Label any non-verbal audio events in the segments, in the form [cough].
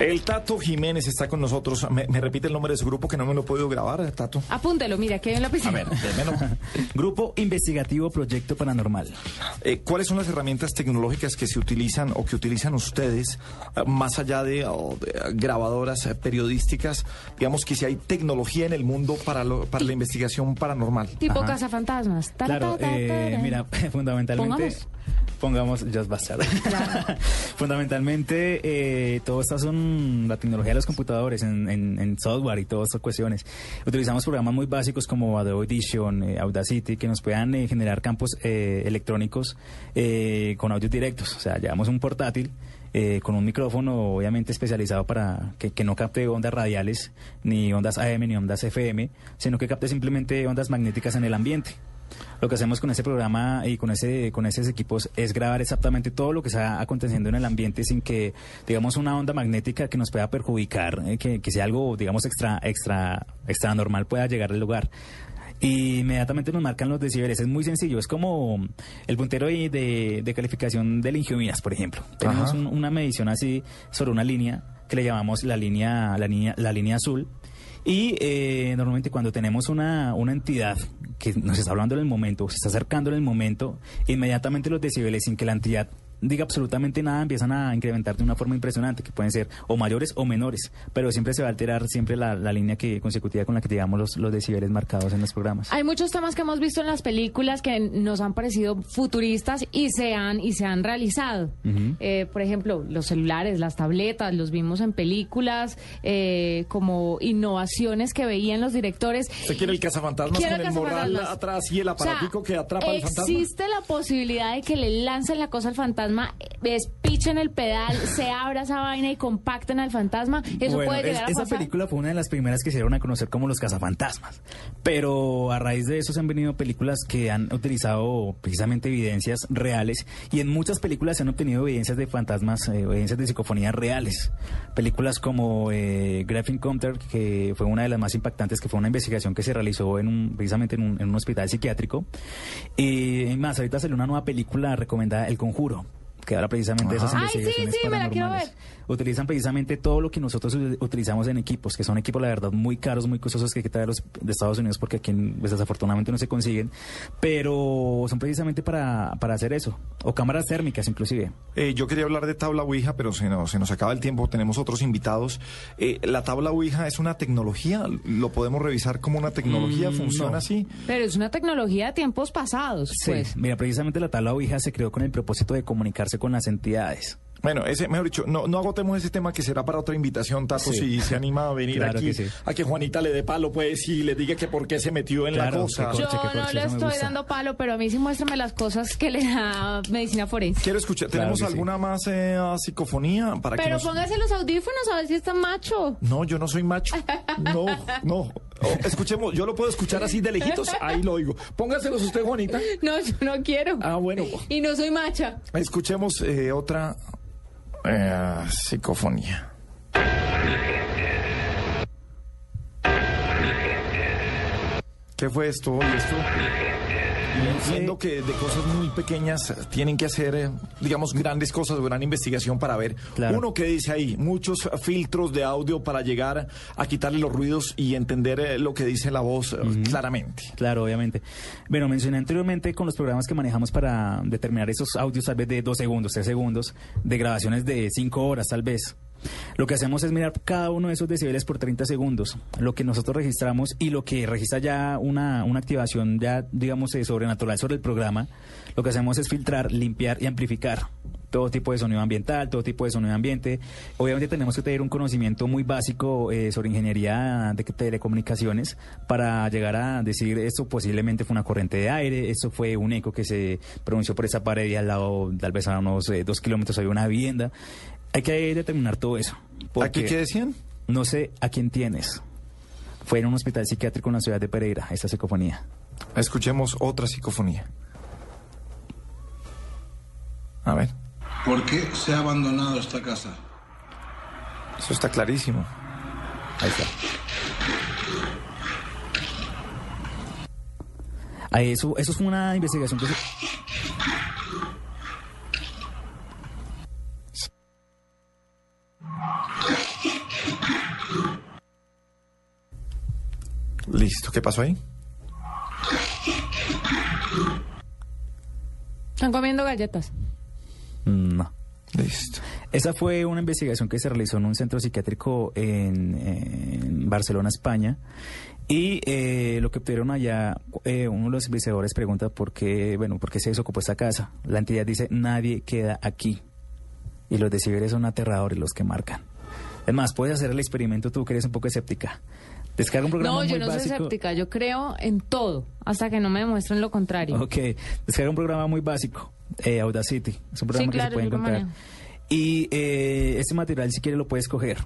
El Tato Jiménez está con nosotros. Me, me repite el nombre de su grupo que no me lo he podido grabar, Tato. Apúntelo, mira, que hay en la A ver, démelo. [laughs] Grupo Investigativo Proyecto Paranormal. Eh, ¿Cuáles son las herramientas tecnológicas que se utilizan o que utilizan ustedes eh, más allá de, o de, eh, grabadoras periodísticas? Digamos que si hay tecnología en el mundo para, lo- para la investigación paranormal. Tipo Ajá. cazafantasmas. Ta, Claro, eh, mira, [laughs] fundamentalmente... Pongamos. Pongamos Just Bastard. [laughs] [laughs] Fundamentalmente, eh, todo esto son la tecnología de los computadores en, en- en software y todas estas cuestiones. Utilizamos programas muy básicos como Adobe Audition, eh, Audacity, que nos puedan eh, generar campos eh, electrónicos eh, con audios directos. O sea, llevamos un portátil eh, con un micrófono obviamente especializado para que, que no capte ondas radiales, ni ondas AM, ni ondas FM, sino que capte simplemente ondas magnéticas en el ambiente. Lo que hacemos con ese programa y con ese con esos equipos es grabar exactamente todo lo que está aconteciendo en el ambiente sin que digamos una onda magnética que nos pueda perjudicar, eh, que, que sea algo digamos extra extra extra normal pueda llegar al lugar. Y inmediatamente nos marcan los decibeles. Es muy sencillo. Es como el puntero de, de- de calificación del Ingenias, por ejemplo. Tenemos un- una medición así sobre una línea que le llamamos la línea, la línea, la línea azul. Y eh, normalmente cuando tenemos una, una entidad que nos está hablando en el momento, se está acercando en el momento, inmediatamente los decibeles sin que la entidad diga absolutamente nada empiezan a incrementar de una forma impresionante, que pueden ser o mayores o menores, pero siempre se va a alterar siempre la, la línea que consecutiva con la que llevamos los, los decibeles marcados en los programas. Hay muchos temas que hemos visto en las películas que nos han parecido futuristas y se han, y se han realizado. Eh, por ejemplo, los celulares, las tabletas, los vimos en películas eh, como innovaciones que veían los directores. ¿Usted quiere el cazafantasmas con el morral cazafantasmas. atrás y el O sea, aparatico que atrapa al fantasma? Existe la posibilidad de que le lancen la cosa al fantasma, despichen el pedal, [laughs] se abra esa vaina y compacten al fantasma. Eso Bueno, puede es- llegar a esa película fue una de las primeras que se dieron a conocer como los cazafantasmas. Pero a raíz de eso se han venido películas que han utilizado precisamente evidencias reales y en muchas películas se han obtenido evidencias de fantasmas, eh, evidencias de psicofonías reales. Películas como eh, Graph Encounter, que fue una de las más impactantes, que fue una investigación que se realizó en un, precisamente en un, en un hospital psiquiátrico. Y más, ahorita salió una nueva película recomendada, El Conjuro que habla precisamente de esas Ay, sí, investigaciones sí, me la ver. Utilizan precisamente todo lo que nosotros utilizamos en equipos, que son equipos, la verdad, muy caros, muy costosos que hay que traerlos de Estados Unidos porque aquí pues, desafortunadamente no se consiguen, pero son precisamente para, para hacer eso, o cámaras térmicas inclusive. Eh, yo quería hablar de tabla Ouija, pero se nos, se nos acaba el tiempo. Tenemos otros invitados. Eh, ¿La tabla Ouija es una tecnología? ¿Lo podemos revisar como una tecnología? Mm, ¿Funciona no. así? Pero es una tecnología de tiempos pasados, pues. Mira, precisamente la tabla Ouija se creó con el propósito de comunicarse con las entidades. Bueno, ese, mejor dicho, no, no agotemos ese tema que será para otra invitación, Tato, Sí. si se anima a venir Claro aquí, que sí. a que Juanita le dé palo, pues, y le diga que por qué se metió en la cosa. Yo Corche, que no corche, le estoy gusta. dando palo, pero a mí sí muéstrame las cosas que le da medicina forense. Quiero escuchar, Claro ¿tenemos sí. alguna más eh, psicofonía para que Pero nos... póngase los audífonos a ver si está macho. No, yo no soy macho. [laughs] No, no. Oh, escuchemos, yo lo puedo escuchar así de lejitos, ahí lo oigo. Póngaselos usted, Juanita. No, yo no quiero. Ah, bueno. Y no soy macha. Escuchemos eh, otra eh, psicofonía. ¿Qué fue esto? ¿Y esto? Entiendo que de cosas muy pequeñas tienen que hacer, eh, digamos, grandes cosas o gran investigación para ver. Claro. Uno que dice ahí, muchos filtros de audio para llegar a quitarle los ruidos y entender eh, lo que dice la voz eh, claramente. Claro, obviamente. Bueno, mencioné anteriormente con los programas que manejamos para determinar esos audios tal vez de dos segundos, tres segundos, de grabaciones de cinco horas tal vez. Lo que hacemos es mirar cada uno de esos decibeles por 30 segundos, lo que nosotros registramos y lo que registra ya una, una activación ya, digamos, eh, sobrenatural sobre el programa, lo que hacemos es filtrar, limpiar y amplificar todo tipo de sonido ambiental, todo tipo de sonido ambiente. Obviamente tenemos que tener un conocimiento muy básico eh, sobre ingeniería de telecomunicaciones para llegar a decir esto posiblemente fue una corriente de aire, esto fue un eco que se pronunció por esa pared y al lado, tal vez a unos eh, dos kilómetros había una vivienda. Hay que determinar todo eso. ¿Aquí qué decían? No sé a quién tienes. Fue en un hospital psiquiátrico en la ciudad de Pereira, esta psicofonía. Escuchemos otra psicofonía. A ver. ¿Por qué se ha abandonado esta casa? Eso está clarísimo. Ahí está. Ahí eso, eso fue una investigación que se... Listo, ¿qué pasó ahí? Están comiendo galletas. No. Listo. Esa fue una investigación que se realizó en un centro psiquiátrico en, en Barcelona, España. Y eh, lo que obtuvieron allá, eh, uno de los investigadores pregunta por qué, bueno, por qué se desocupó esta casa. La entidad dice, nadie queda aquí. Y los decibeles son aterradores los que marcan. Es más, puedes hacer el experimento tú que eres un poco escéptica. Descarga un programa No, yo muy no básico. soy escéptica, yo creo en todo, hasta que no me demuestren lo contrario. Ok, descarga un programa muy básico, eh, Audacity. Es un programa Sí, que se puede yo encontrar. manejo. Y eh, este material, si quieres, lo puedes coger.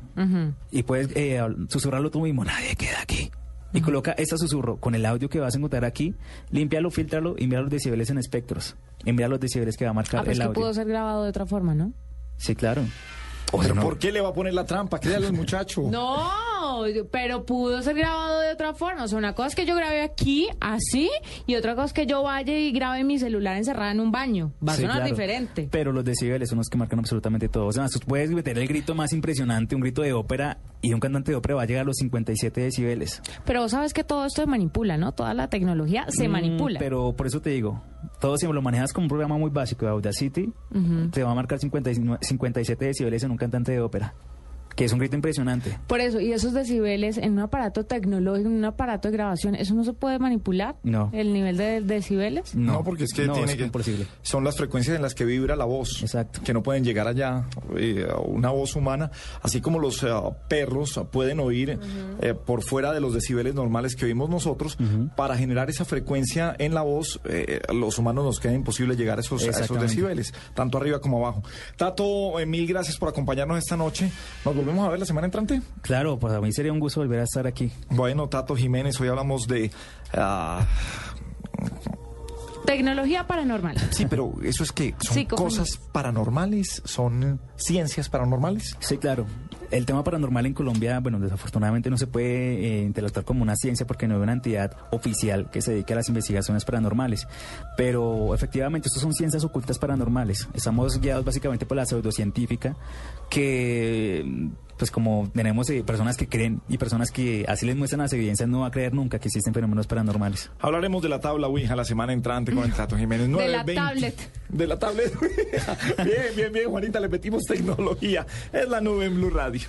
Y puedes eh, susurrarlo tú mismo. Nadie queda aquí. Y coloca ese susurro con el audio que vas a encontrar aquí, límpialo, filtralo y mira los decibeles en espectros. Y mira los decibeles que va a marcar Ah, pues el que audio. pudo ser grabado de otra forma, ¿no? Sí, claro. ¿Pero no. por qué le va a poner la trampa? Créale al muchacho. [laughs] No, pero pudo ser grabado de otra forma. O sea, una cosa es que yo grabé aquí, así, y otra cosa es que yo vaya y grabe mi celular encerrada en un baño. Va a Sí, sonar claro. diferente. Pero los decibeles son los que marcan absolutamente todo. O sea, tú puedes meter el grito más impresionante, un grito de ópera, y un cantante de ópera va a llegar a los 57 decibeles. Pero vos sabes que todo esto se manipula, ¿no? Toda la tecnología se Mm, manipula. Pero por eso te digo, todo si lo manejas como un programa muy básico de Audacity, te va a marcar 59 57 decibeles en un cantante de ópera, que es un grito impresionante. Por eso, y esos decibeles en un aparato tecnológico, en un aparato de grabación, ¿eso no se puede manipular? No. ¿El nivel de decibeles? No, porque es que no, tiene es que imposible. son las frecuencias en las que vibra la voz, Exacto. que no pueden llegar allá eh, una voz humana, así como los eh, perros pueden oír eh, por fuera de los decibeles normales que oímos nosotros. Para generar esa frecuencia en la voz, eh, los humanos nos queda imposible llegar a esos, a esos decibeles, tanto arriba como abajo. Tato, eh, mil gracias por acompañarnos esta noche. Nos volvemos a ver la semana entrante. Claro, pues a mí sería un gusto volver a estar aquí. Bueno, Tato Jiménez, hoy hablamos de ah, Tecnología paranormal. Sí, pero eso es que son cosas paranormales, son ciencias paranormales. Sí, claro. El tema paranormal en Colombia, bueno, desafortunadamente no se puede eh, interactuar como una ciencia porque no hay una entidad oficial que se dedique a las investigaciones paranormales. Pero efectivamente, estos son ciencias ocultas paranormales. Estamos guiados básicamente por la pseudocientífica, que, pues como tenemos eh, personas que creen y personas que así les muestran las evidencias, no va a creer nunca que existen fenómenos paranormales. Hablaremos de la tabla Ouija la semana entrante con el Tato Jiménez. De la 9:20. tablet. De la tablet. [laughs] bien, bien, bien, Juanita, le metimos tecnología. Es la nube en Blue Radio.